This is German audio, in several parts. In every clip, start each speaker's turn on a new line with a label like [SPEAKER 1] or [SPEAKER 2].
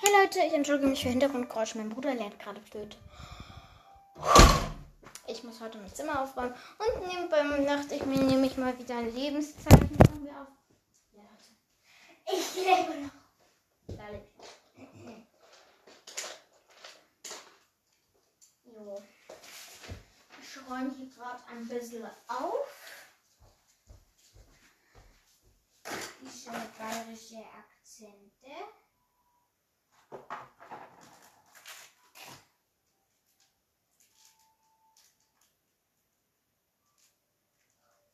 [SPEAKER 1] Hey Leute, ich entschuldige mich für Hintergrundgeräusche. Mein Bruder lernt gerade Flöte. Ich muss heute mein Zimmer aufräumen und nebenbei dachte ich mir, nehme ich mal wieder ein Lebenszeichen von mir auf. Ja, Leute. Ich lebe noch. Ich. Jo. Ich räume hier gerade ein bisschen auf. Diese bayerische Akzente.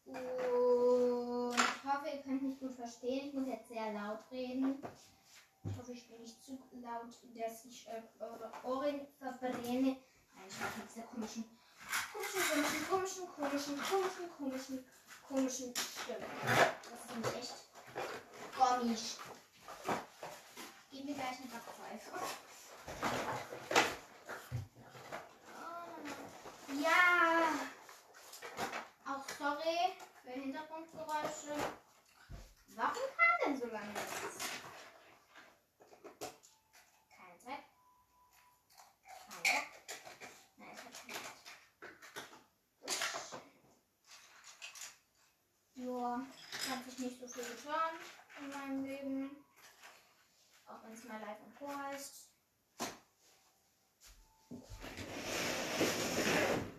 [SPEAKER 1] Und ich hoffe, ihr könnt mich gut verstehen. Ich muss jetzt sehr laut reden. Ich hoffe, ich bin nicht zu laut, dass ich äh, eure Ohren verbrenne. Nein, ich mache mit dieser komischen, komischen, komischen, komischen, komischen, komischen, komischen Stimme. Das nämlich echt komisch. Hat sich nicht so viel getan in meinem Leben. Auch wenn es mal live und Co heißt.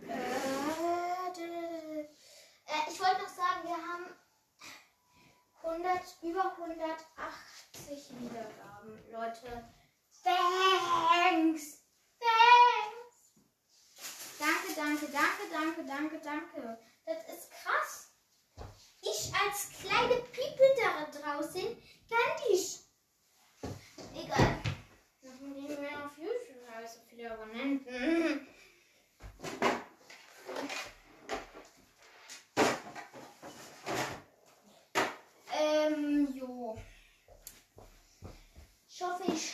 [SPEAKER 1] Äh, äh, ich wollte noch sagen, wir haben 100, über 180 Wiedergaben. Leute, thanks! Thanks! Danke, danke, danke, danke, danke, danke. Das ist als kleine People da draußen kann dich. Egal. Machen die mir auf YouTube also viele Abonnenten. Ähm, jo. Ich hoffe, ich,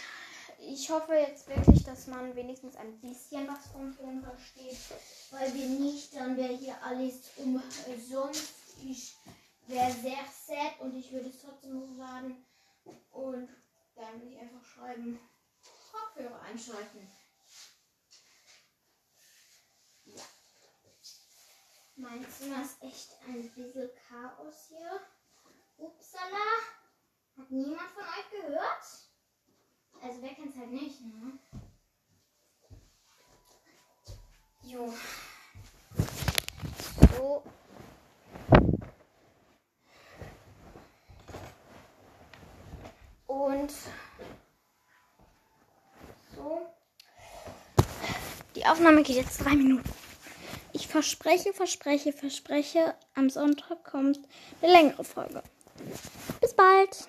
[SPEAKER 1] ich hoffe jetzt wirklich, dass man wenigstens ein bisschen was vom Film versteht, weil wir nicht, dann wäre hier alles umsonst. Würde es trotzdem hochladen. Und dann würde ich einfach schreiben, Kopfhörer einschalten. Ja. Mein Zimmer ist echt ein bisschen Chaos hier. Upsala. Hat niemand von euch gehört? Also wer kennt's halt nicht, ne? Jo. So. Und so. Die Aufnahme geht jetzt drei Minuten. Ich verspreche, verspreche, verspreche, am Sonntag kommt eine längere Folge. Bis bald.